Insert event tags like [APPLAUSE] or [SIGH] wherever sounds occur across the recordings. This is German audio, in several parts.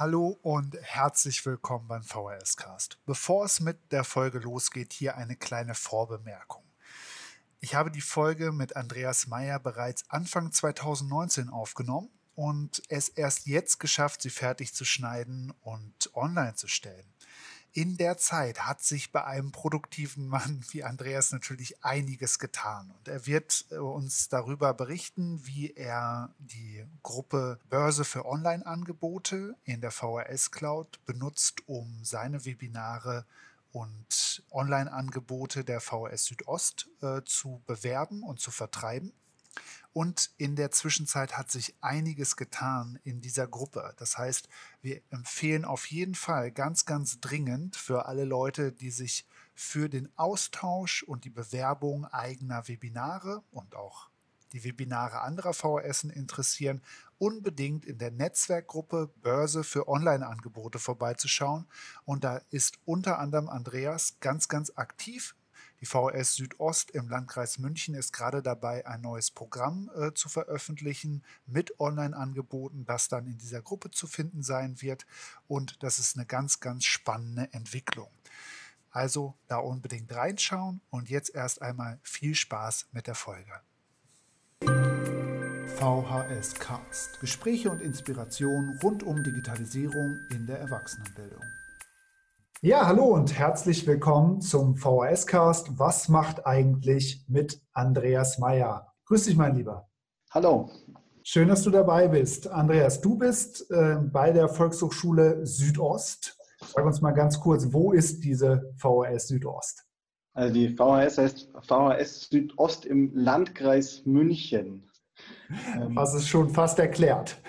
Hallo und herzlich willkommen beim VHS Cast. Bevor es mit der Folge losgeht, hier eine kleine Vorbemerkung. Ich habe die Folge mit Andreas Meyer bereits Anfang 2019 aufgenommen und es erst jetzt geschafft, sie fertig zu schneiden und online zu stellen. In der Zeit hat sich bei einem produktiven Mann wie Andreas natürlich einiges getan. Und er wird äh, uns darüber berichten, wie er die Gruppe Börse für Online-Angebote in der VHS Cloud benutzt, um seine Webinare und Online-Angebote der VHS Südost äh, zu bewerben und zu vertreiben. Und in der Zwischenzeit hat sich einiges getan in dieser Gruppe. Das heißt, wir empfehlen auf jeden Fall ganz, ganz dringend für alle Leute, die sich für den Austausch und die Bewerbung eigener Webinare und auch die Webinare anderer VHS interessieren, unbedingt in der Netzwerkgruppe Börse für Online-Angebote vorbeizuschauen. Und da ist unter anderem Andreas ganz, ganz aktiv die VS Südost im Landkreis München ist gerade dabei, ein neues Programm äh, zu veröffentlichen mit Online-Angeboten, das dann in dieser Gruppe zu finden sein wird. Und das ist eine ganz, ganz spannende Entwicklung. Also da unbedingt reinschauen und jetzt erst einmal viel Spaß mit der Folge. VHS Cast. Gespräche und Inspiration rund um Digitalisierung in der Erwachsenenbildung. Ja, hallo und herzlich willkommen zum VHS-Cast. Was macht eigentlich mit Andreas Meyer? Grüß dich, mein Lieber. Hallo. Schön, dass du dabei bist. Andreas, du bist äh, bei der Volkshochschule Südost. Sag uns mal ganz kurz, wo ist diese VHS Südost? Also die VHS heißt VHS Südost im Landkreis München. Das ist schon fast erklärt.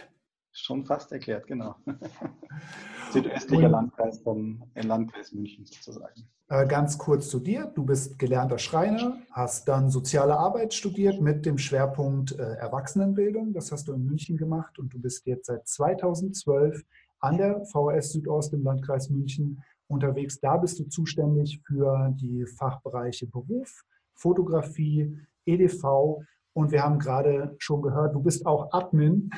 Schon fast erklärt, genau. [LAUGHS] Südöstlicher und, Landkreis vom Landkreis München sozusagen. Äh, ganz kurz zu dir. Du bist gelernter Schreiner, hast dann soziale Arbeit studiert mit dem Schwerpunkt äh, Erwachsenenbildung. Das hast du in München gemacht und du bist jetzt seit 2012 an der VHS Südost im Landkreis München unterwegs. Da bist du zuständig für die Fachbereiche Beruf, Fotografie, EDV und wir haben gerade schon gehört, du bist auch Admin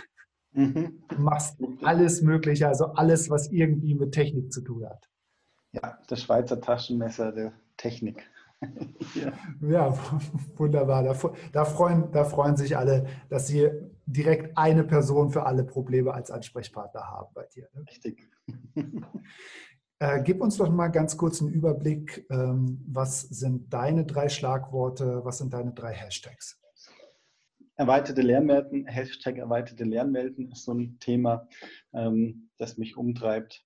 Mhm. Du machst alles Mögliche, also alles, was irgendwie mit Technik zu tun hat. Ja, das Schweizer Taschenmesser der Technik. [LAUGHS] ja. ja. wunderbar. Da, da, freuen, da freuen sich alle, dass sie direkt eine Person für alle Probleme als Ansprechpartner haben bei dir. Ne? Richtig. Äh, gib uns doch mal ganz kurz einen Überblick. Ähm, was sind deine drei Schlagworte? Was sind deine drei Hashtags? Erweiterte Lernwelten, Hashtag erweiterte Lernwelten ist so ein Thema, ähm, das mich umtreibt.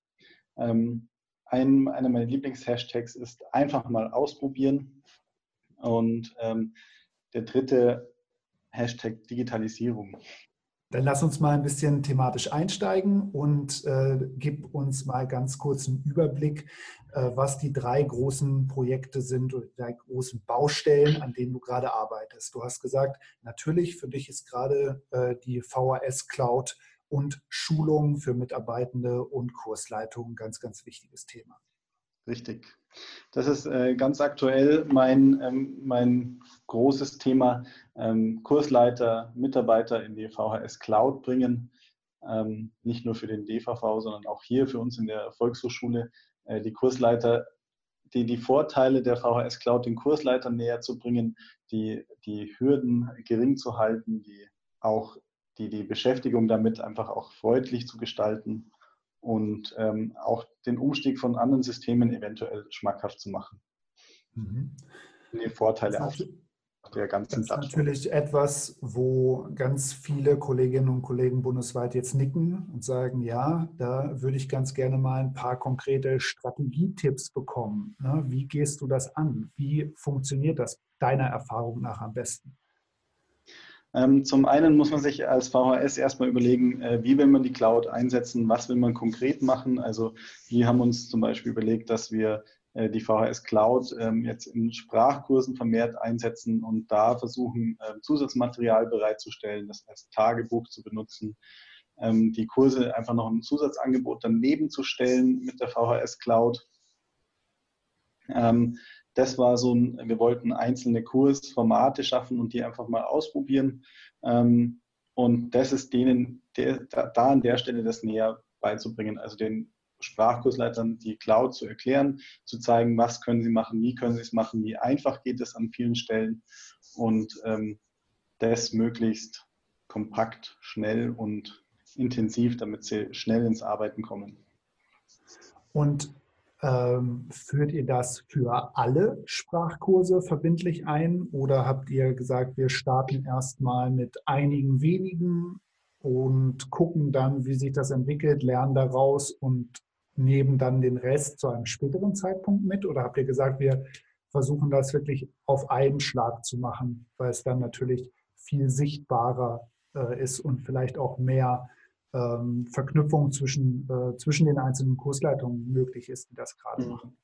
Ähm, ein, einer meiner Lieblingshashtags ist einfach mal ausprobieren. Und ähm, der dritte Hashtag Digitalisierung. Dann lass uns mal ein bisschen thematisch einsteigen und äh, gib uns mal ganz kurz einen Überblick, äh, was die drei großen Projekte sind oder die drei großen Baustellen, an denen du gerade arbeitest. Du hast gesagt, natürlich für dich ist gerade äh, die VHS Cloud und Schulung für Mitarbeitende und Kursleitungen ein ganz, ganz wichtiges Thema. Richtig. Das ist äh, ganz aktuell mein, ähm, mein großes Thema. Ähm, Kursleiter, Mitarbeiter in die VHS Cloud bringen. Ähm, nicht nur für den DVV, sondern auch hier für uns in der Volkshochschule. Äh, die Kursleiter, die, die Vorteile der VHS Cloud den Kursleitern näher zu bringen, die, die Hürden gering zu halten, die auch die, die Beschäftigung damit einfach auch freundlich zu gestalten und ähm, auch den Umstieg von anderen Systemen eventuell schmackhaft zu machen. Mhm. Die Vorteile auf der ganzen. Das ist natürlich etwas, wo ganz viele Kolleginnen und Kollegen bundesweit jetzt nicken und sagen, ja, da würde ich ganz gerne mal ein paar konkrete Strategietipps bekommen. Ne? Wie gehst du das an? Wie funktioniert das deiner Erfahrung nach am besten? Ähm, zum einen muss man sich als VHS erstmal überlegen, äh, wie will man die Cloud einsetzen, was will man konkret machen. Also wir haben uns zum Beispiel überlegt, dass wir äh, die VHS Cloud ähm, jetzt in Sprachkursen vermehrt einsetzen und da versuchen, äh, Zusatzmaterial bereitzustellen, das als Tagebuch zu benutzen, ähm, die Kurse einfach noch ein Zusatzangebot daneben zu stellen mit der VHS Cloud. Ähm, das war so ein, wir wollten einzelne Kursformate schaffen und die einfach mal ausprobieren. Ähm, und das ist denen der, da an der Stelle das näher beizubringen, also den Sprachkursleitern die Cloud zu erklären, zu zeigen, was können sie machen, wie können sie es machen, wie einfach geht es an vielen Stellen und ähm, das möglichst kompakt, schnell und intensiv, damit sie schnell ins Arbeiten kommen. Und ähm, führt ihr das für alle Sprachkurse verbindlich ein oder habt ihr gesagt, wir starten erstmal mit einigen wenigen und gucken dann, wie sich das entwickelt, lernen daraus und nehmen dann den Rest zu einem späteren Zeitpunkt mit? Oder habt ihr gesagt, wir versuchen das wirklich auf einen Schlag zu machen, weil es dann natürlich viel sichtbarer äh, ist und vielleicht auch mehr ähm, Verknüpfung zwischen, äh, zwischen den einzelnen Kursleitungen möglich ist, die das gerade mhm. machen?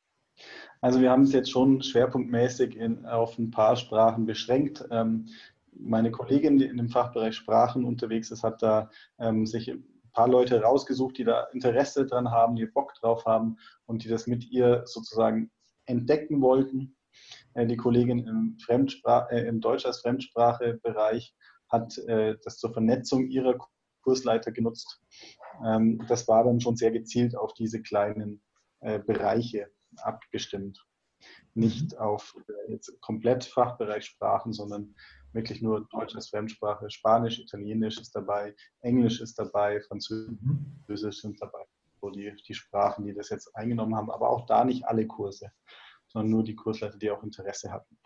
Also wir haben es jetzt schon schwerpunktmäßig in, auf ein paar Sprachen beschränkt. Ähm, meine Kollegin, die in dem Fachbereich Sprachen unterwegs ist, hat da ähm, sich ein paar Leute rausgesucht, die da Interesse dran haben, die Bock drauf haben und die das mit ihr sozusagen entdecken wollten. Äh, die Kollegin im, Fremdsprach, äh, im Deutsch als Fremdsprache-Bereich hat äh, das zur Vernetzung ihrer Kursleiter genutzt. Ähm, das war dann schon sehr gezielt auf diese kleinen äh, Bereiche abgestimmt. Nicht mhm. auf äh, jetzt komplett Fachbereich Sprachen, sondern wirklich nur Deutsch als Fremdsprache, Spanisch, Italienisch ist dabei, Englisch ist dabei, Französisch mhm. sind dabei. So die, die Sprachen, die das jetzt eingenommen haben, aber auch da nicht alle Kurse, sondern nur die Kursleiter, die auch Interesse hatten.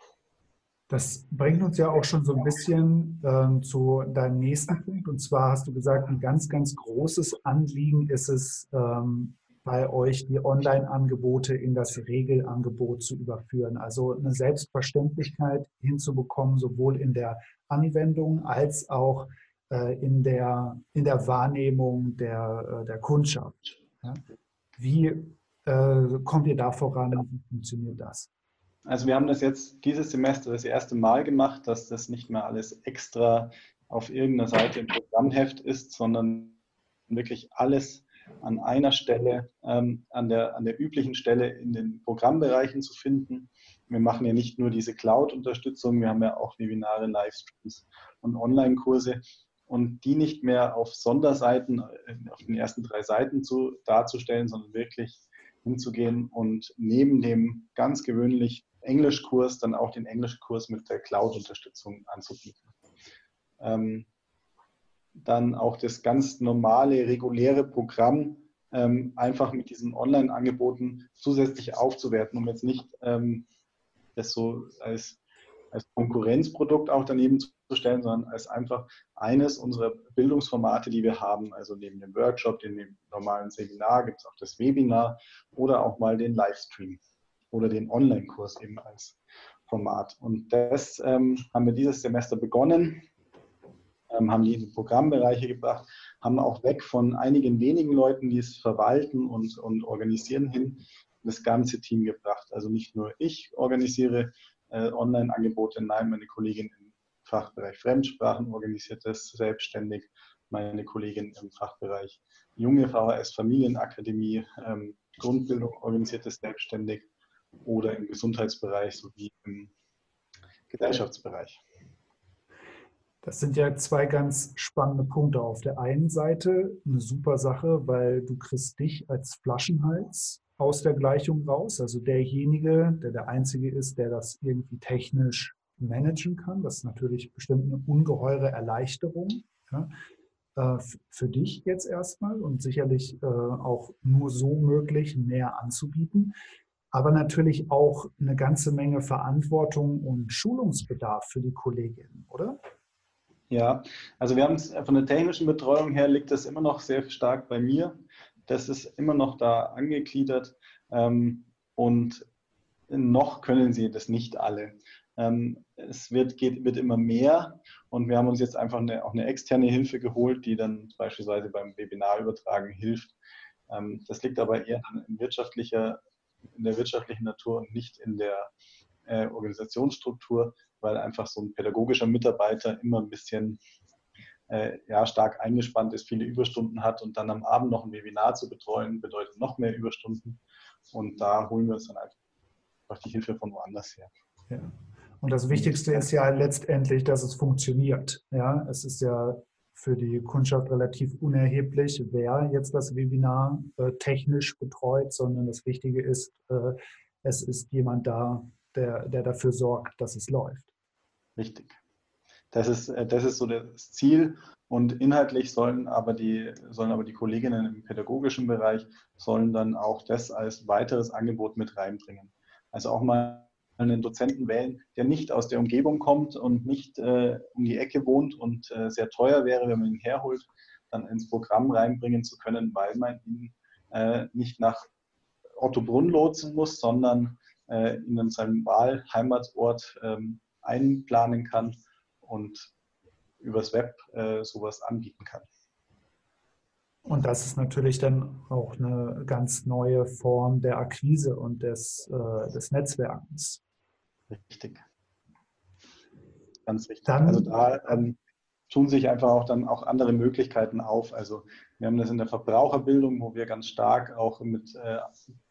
Das bringt uns ja auch schon so ein bisschen ähm, zu deinem nächsten Punkt. Und zwar hast du gesagt, ein ganz, ganz großes Anliegen ist es, ähm, bei euch die Online-Angebote in das Regelangebot zu überführen. Also eine Selbstverständlichkeit hinzubekommen, sowohl in der Anwendung als auch äh, in, der, in der Wahrnehmung der, äh, der Kundschaft. Ja? Wie äh, kommt ihr da voran? Wie funktioniert das? Also wir haben das jetzt dieses Semester das erste Mal gemacht, dass das nicht mehr alles extra auf irgendeiner Seite im Programmheft ist, sondern wirklich alles an einer Stelle, ähm, an, der, an der üblichen Stelle in den Programmbereichen zu finden. Wir machen ja nicht nur diese Cloud-Unterstützung, wir haben ja auch Webinare, Livestreams und Online-Kurse und die nicht mehr auf Sonderseiten, äh, auf den ersten drei Seiten zu, darzustellen, sondern wirklich hinzugehen und neben dem ganz gewöhnlich Englischkurs dann auch den Englischkurs mit der Cloud-Unterstützung anzubieten. Ähm, dann auch das ganz normale, reguläre Programm ähm, einfach mit diesen Online-Angeboten zusätzlich aufzuwerten, um jetzt nicht ähm, das so als, als Konkurrenzprodukt auch daneben zu stellen, sondern als einfach eines unserer Bildungsformate, die wir haben. Also neben dem Workshop, dem normalen Seminar gibt es auch das Webinar oder auch mal den Livestream oder den Online-Kurs eben als Format. Und das ähm, haben wir dieses Semester begonnen, ähm, haben die in Programmbereiche gebracht, haben auch weg von einigen wenigen Leuten, die es verwalten und, und organisieren, hin das ganze Team gebracht. Also nicht nur ich organisiere äh, Online-Angebote, nein, meine Kollegin im Fachbereich Fremdsprachen organisiert das selbstständig, meine Kollegin im Fachbereich Junge VHS Familienakademie, ähm, Grundbildung organisiert das selbstständig oder im Gesundheitsbereich sowie im Gesellschaftsbereich. Das sind ja zwei ganz spannende Punkte. Auf der einen Seite eine super Sache, weil du kriegst dich als Flaschenhals aus der Gleichung raus. Also derjenige, der der Einzige ist, der das irgendwie technisch managen kann. Das ist natürlich bestimmt eine ungeheure Erleichterung ja, äh, für dich jetzt erstmal und sicherlich äh, auch nur so möglich, mehr anzubieten aber natürlich auch eine ganze Menge Verantwortung und Schulungsbedarf für die Kolleginnen, oder? Ja, also wir haben es von der technischen Betreuung her liegt das immer noch sehr stark bei mir. Das ist immer noch da angegliedert ähm, und noch können sie das nicht alle. Ähm, es wird, geht, wird immer mehr und wir haben uns jetzt einfach eine, auch eine externe Hilfe geholt, die dann beispielsweise beim Webinarübertragen hilft. Ähm, das liegt aber eher in wirtschaftlicher in der wirtschaftlichen Natur und nicht in der äh, Organisationsstruktur, weil einfach so ein pädagogischer Mitarbeiter immer ein bisschen äh, ja, stark eingespannt ist, viele Überstunden hat und dann am Abend noch ein Webinar zu betreuen, bedeutet noch mehr Überstunden. Und da holen wir uns dann einfach die Hilfe von woanders her. Ja. Und das Wichtigste ist ja letztendlich, dass es funktioniert. Ja, es ist ja für die Kundschaft relativ unerheblich, wer jetzt das Webinar äh, technisch betreut, sondern das Wichtige ist, äh, es ist jemand da, der, der dafür sorgt, dass es läuft. Richtig. Das ist, äh, das ist so das Ziel. Und inhaltlich sollen aber, die, sollen aber die Kolleginnen im pädagogischen Bereich sollen dann auch das als weiteres Angebot mit reinbringen. Also auch mal einen Dozenten wählen, der nicht aus der Umgebung kommt und nicht äh, um die Ecke wohnt und äh, sehr teuer wäre, wenn man ihn herholt, dann ins Programm reinbringen zu können, weil man ihn äh, nicht nach Ottobrunn lotsen muss, sondern äh, ihn in seinem Wahlheimatsort ähm, einplanen kann und übers Web äh, sowas anbieten kann. Und das ist natürlich dann auch eine ganz neue Form der Akquise und des, äh, des Netzwerkens. Richtig. Ganz richtig. Dann, also da ähm, tun sich einfach auch dann auch andere Möglichkeiten auf. Also wir haben das in der Verbraucherbildung, wo wir ganz stark auch mit äh,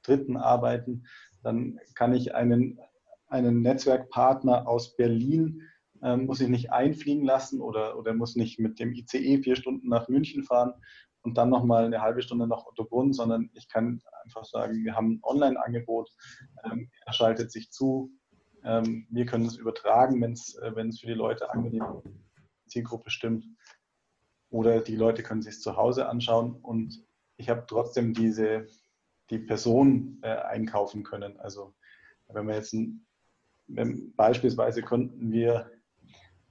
Dritten arbeiten. Dann kann ich einen, einen Netzwerkpartner aus Berlin, äh, muss ich nicht einfliegen lassen oder, oder muss nicht mit dem ICE vier Stunden nach München fahren und dann nochmal eine halbe Stunde nach Ottobrunn, sondern ich kann einfach sagen, wir haben ein Online-Angebot, ähm, er schaltet sich zu, ähm, wir können es übertragen, wenn es äh, für die Leute angenehm Zielgruppe stimmt. Oder die Leute können sich zu Hause anschauen und ich habe trotzdem diese, die Person äh, einkaufen können. Also wenn wir jetzt ein, wenn, beispielsweise konnten wir,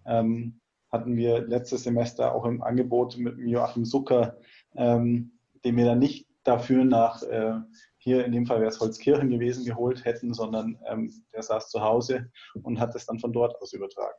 ähm, hatten wir letztes Semester auch im Angebot mit Joachim Zucker, ähm, den wir dann nicht dafür nach äh, hier in dem Fall wäre es Holzkirchen gewesen, geholt hätten, sondern ähm, der saß zu Hause und hat es dann von dort aus übertragen.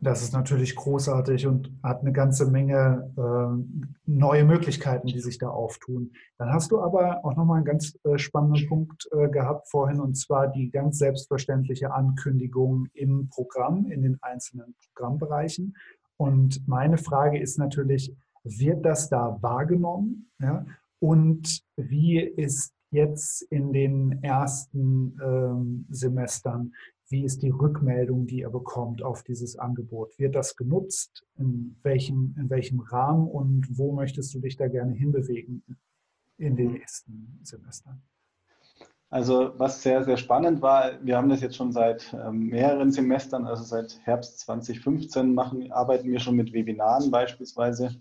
Das ist natürlich großartig und hat eine ganze Menge äh, neue Möglichkeiten, die sich da auftun. Dann hast du aber auch nochmal einen ganz äh, spannenden Punkt äh, gehabt vorhin, und zwar die ganz selbstverständliche Ankündigung im Programm, in den einzelnen Programmbereichen. Und meine Frage ist natürlich, wird das da wahrgenommen? Ja? Und wie ist jetzt in den ersten ähm, Semestern? Wie ist die Rückmeldung, die er bekommt auf dieses Angebot? Wird das genutzt? In welchem, in welchem Rahmen und wo möchtest du dich da gerne hinbewegen in den nächsten Semestern? Also was sehr, sehr spannend war, wir haben das jetzt schon seit ähm, mehreren Semestern, also seit Herbst 2015 machen, arbeiten wir schon mit Webinaren beispielsweise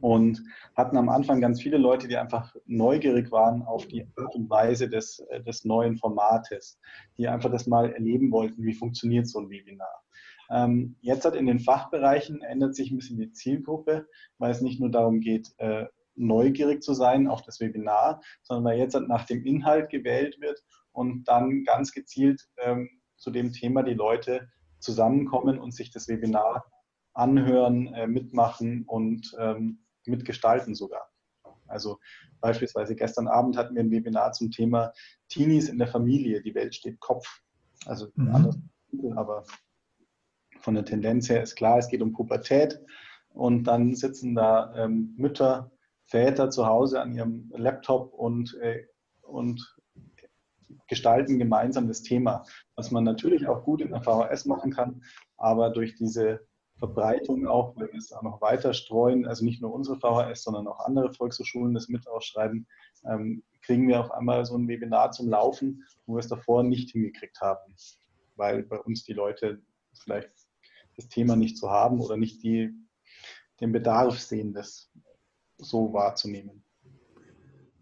und hatten am Anfang ganz viele Leute, die einfach neugierig waren auf die Art und Weise des, äh, des neuen Formates, die einfach das mal erleben wollten, wie funktioniert so ein Webinar. Ähm, jetzt hat in den Fachbereichen ändert sich ein bisschen die Zielgruppe, weil es nicht nur darum geht, äh, neugierig zu sein auf das Webinar, sondern weil jetzt nach dem Inhalt gewählt wird und dann ganz gezielt ähm, zu dem Thema die Leute zusammenkommen und sich das Webinar anhören, äh, mitmachen und ähm, mitgestalten sogar. Also beispielsweise gestern Abend hatten wir ein Webinar zum Thema Teenies in der Familie, die Welt steht Kopf. Also mhm. anders, aber von der Tendenz her ist klar, es geht um Pubertät und dann sitzen da ähm, Mütter, Väter zu Hause an ihrem Laptop und, äh, und gestalten gemeinsam das Thema, was man natürlich auch gut in der VHS machen kann, aber durch diese Verbreitung auch, wenn wir es auch noch weiter streuen, also nicht nur unsere VHS, sondern auch andere Volkshochschulen das mit ausschreiben, ähm, kriegen wir auf einmal so ein Webinar zum Laufen, wo wir es davor nicht hingekriegt haben, weil bei uns die Leute vielleicht das Thema nicht so haben oder nicht die, den Bedarf sehen, das so wahrzunehmen.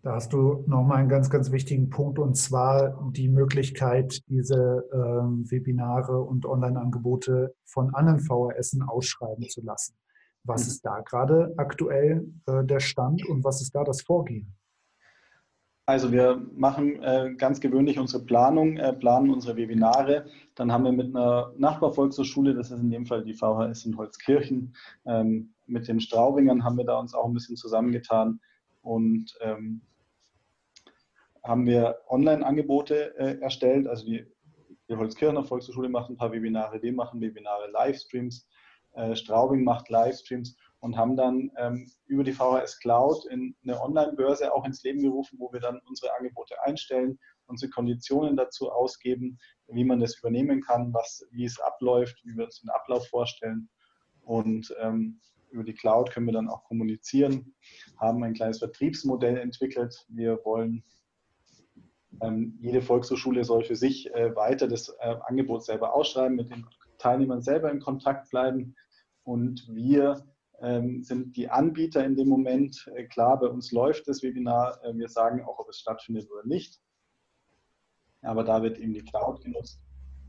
Da hast du nochmal einen ganz, ganz wichtigen Punkt und zwar die Möglichkeit, diese äh, Webinare und Online-Angebote von anderen VHS ausschreiben zu lassen. Was ist da gerade aktuell äh, der Stand und was ist da das Vorgehen? Also wir machen äh, ganz gewöhnlich unsere Planung, äh, planen unsere Webinare. Dann haben wir mit einer Nachbarvolkshochschule, das ist in dem Fall die VHS in Holzkirchen, ähm, mit den Straubingern haben wir da uns auch ein bisschen zusammengetan und ähm, haben wir Online-Angebote äh, erstellt. Also die, die Holzkirchener Volkshochschule macht ein paar Webinare, wir machen Webinare, Livestreams, äh, Straubing macht Livestreams und haben dann ähm, über die VHS Cloud in eine Online-Börse auch ins Leben gerufen, wo wir dann unsere Angebote einstellen, unsere Konditionen dazu ausgeben, wie man das übernehmen kann, was, wie es abläuft, wie wir uns den Ablauf vorstellen. Und ähm, über die Cloud können wir dann auch kommunizieren, haben ein kleines Vertriebsmodell entwickelt. Wir wollen, ähm, jede Volkshochschule soll für sich äh, weiter das äh, Angebot selber ausschreiben, mit den Teilnehmern selber in Kontakt bleiben. Und wir ähm, sind die Anbieter in dem Moment. Äh, klar, bei uns läuft das Webinar. Äh, wir sagen auch, ob es stattfindet oder nicht. Aber da wird eben die Cloud genutzt.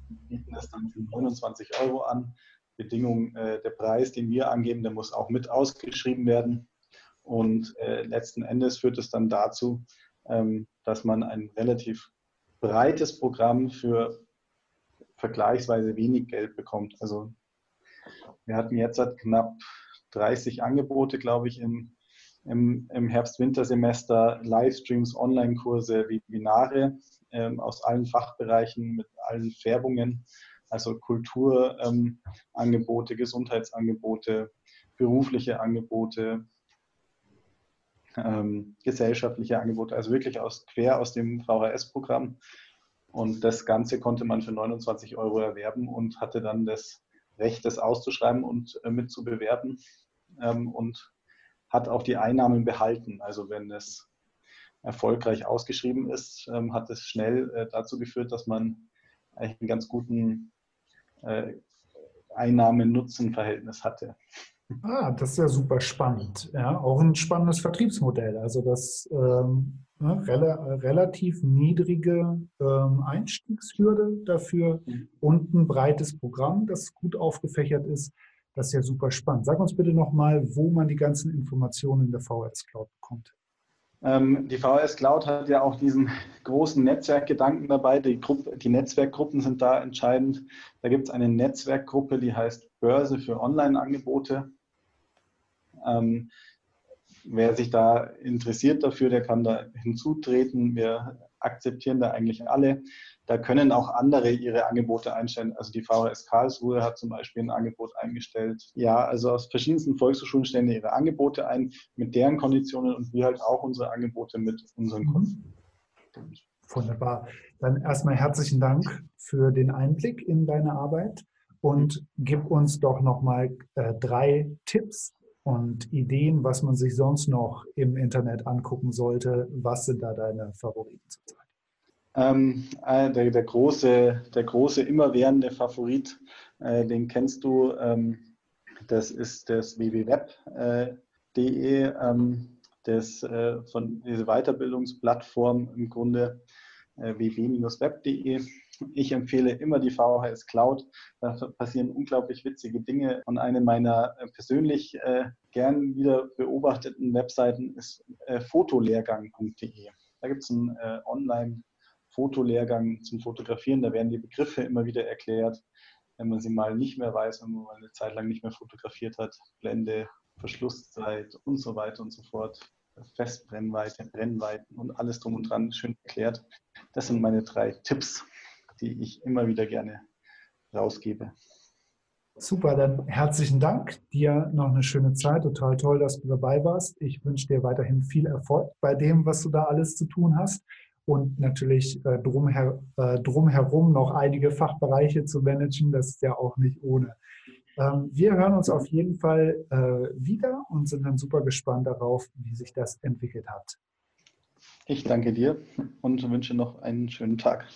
Wir bieten das dann für 29 Euro an. Bedingung, äh, der Preis, den wir angeben, der muss auch mit ausgeschrieben werden. Und äh, letzten Endes führt es dann dazu, dass man ein relativ breites Programm für vergleichsweise wenig Geld bekommt. Also wir hatten jetzt halt knapp 30 Angebote, glaube ich, im, im, im Herbst-Wintersemester, Livestreams, Online-Kurse, Webinare ähm, aus allen Fachbereichen mit allen Färbungen also Kulturangebote, ähm, Gesundheitsangebote, berufliche Angebote, ähm, gesellschaftliche Angebote, also wirklich aus, quer aus dem VHS-Programm. Und das Ganze konnte man für 29 Euro erwerben und hatte dann das Recht, das auszuschreiben und äh, mit zu bewerten ähm, und hat auch die Einnahmen behalten. Also wenn es erfolgreich ausgeschrieben ist, ähm, hat es schnell äh, dazu geführt, dass man eigentlich einen ganz guten äh, Einnahme-Nutzen-Verhältnis hatte. Ah, das ist ja super spannend. Ja, auch ein spannendes Vertriebsmodell. Also das ähm, ne, rel relativ niedrige ähm, Einstiegshürde dafür mhm. und ein breites Programm, das gut aufgefächert ist. Das ist ja super spannend. Sag uns bitte nochmal, wo man die ganzen Informationen in der VS Cloud bekommt. Ähm, die VHS Cloud hat ja auch diesen großen Netzwerkgedanken dabei. Die, Gruppe, die Netzwerkgruppen sind da entscheidend. Da gibt es eine Netzwerkgruppe, die heißt Börse für Online-Angebote. Ähm, wer sich da interessiert dafür, der kann da hinzutreten. Wir akzeptieren da eigentlich alle. Da können auch andere ihre Angebote einstellen. Also die VHS Karlsruhe hat zum Beispiel ein Angebot eingestellt. Ja, also aus verschiedensten Volkshochschulen stellen ihre Angebote ein mit deren Konditionen und wir halt auch unsere Angebote mit unseren Kunden. Wunderbar. Dann erstmal herzlichen Dank für den Einblick in deine Arbeit und gib uns doch nochmal äh, drei Tipps und Ideen, was man sich sonst noch im Internet angucken sollte. Was sind da deine Favoriten zurzeit? Ähm, äh, der, der, große, der große immerwährende Favorit, äh, den kennst du, ähm, das ist das www.web.de, äh, ähm, das, äh, von diese Weiterbildungsplattform im Grunde äh, www-web.de. Ich empfehle immer die VHS Cloud. Da passieren unglaublich witzige Dinge. Und eine meiner äh, persönlich gern wieder beobachteten Webseiten ist fotolehrgang.de. Da gibt es einen Online- Fotolehrgang zum Fotografieren. Da werden die Begriffe immer wieder erklärt, wenn man sie mal nicht mehr weiß, wenn man mal eine Zeit lang nicht mehr fotografiert hat. Blende, Verschlusszeit und so weiter und so fort. Festbrennweite, Brennweiten und alles drum und dran schön erklärt. Das sind meine drei Tipps, die ich immer wieder gerne rausgebe. Super, dann herzlichen Dank. Dir noch eine schöne Zeit. Total toll, dass du dabei warst. Ich wünsche dir weiterhin viel Erfolg bei dem, was du da alles zu tun hast und natürlich äh, drumher, äh, drumherum noch einige Fachbereiche zu managen. Das ist ja auch nicht ohne. Ähm, wir hören uns auf jeden Fall äh, wieder und sind dann super gespannt darauf, wie sich das entwickelt hat. Ich danke dir und wünsche noch einen schönen Tag.